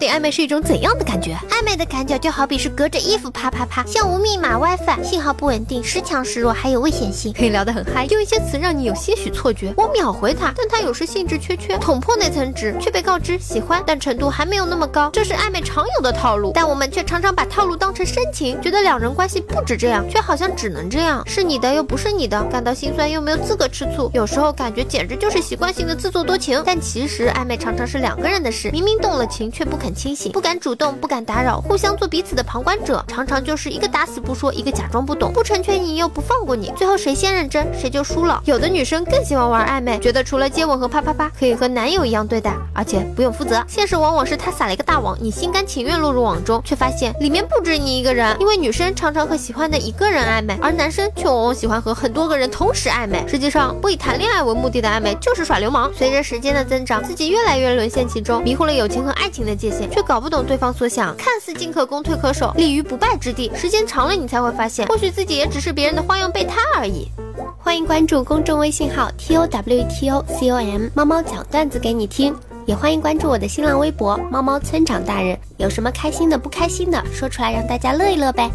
底暧昧是一种怎样的感觉？暧昧的感觉就好比是隔着衣服啪啪啪，像无密码 WiFi，信号不稳定，时强时弱，还有危险性。可以聊得很嗨，用一些词让你有些许错觉。我秒回他，但他有时兴致缺缺，捅破那层纸，却被告知喜欢，但程度还没有那么高。这是暧昧常有的套路，但我们却常常把套路当成深情，觉得两人关系不止这样，却好像只能这样，是你的又不是你的，感到心酸又没有资格吃醋。有时候感觉简直就是习惯性的自作多情，但其实暧昧常常是两个人的事，明明动了情，却不肯清醒，不敢主动，不敢打扰，互相做彼此的旁观者，常常就是一个打死不说，一个假装不懂，不成全你又不放过你，最后谁先认真谁就输了。有的女生更喜欢玩暧昧，觉得除了接吻和啪啪啪，可以和男友一样对待，而且不用负责。现实往往是他撒了一个大网，你心甘情愿落入网中，却发现里面不止你一个人。因为女生常常和喜欢的一个人暧昧，而男生却往往喜欢和很多个人同时暧昧。实际上，不以谈恋爱为目的的暧昧就是耍流氓。随着时间的增长，自己越来越沦陷其中，迷糊了友情和爱情的界限，却搞不懂对方所想，看似进可攻退可守，立于不败之地。时间长了，你才会发现，或许自己也只是别人的花样备胎而已。欢迎关注公众微信号 t o w t o c o m，猫猫讲段子给你听。也欢迎关注我的新浪微博猫猫村长大人。有什么开心的、不开心的，说出来让大家乐一乐呗。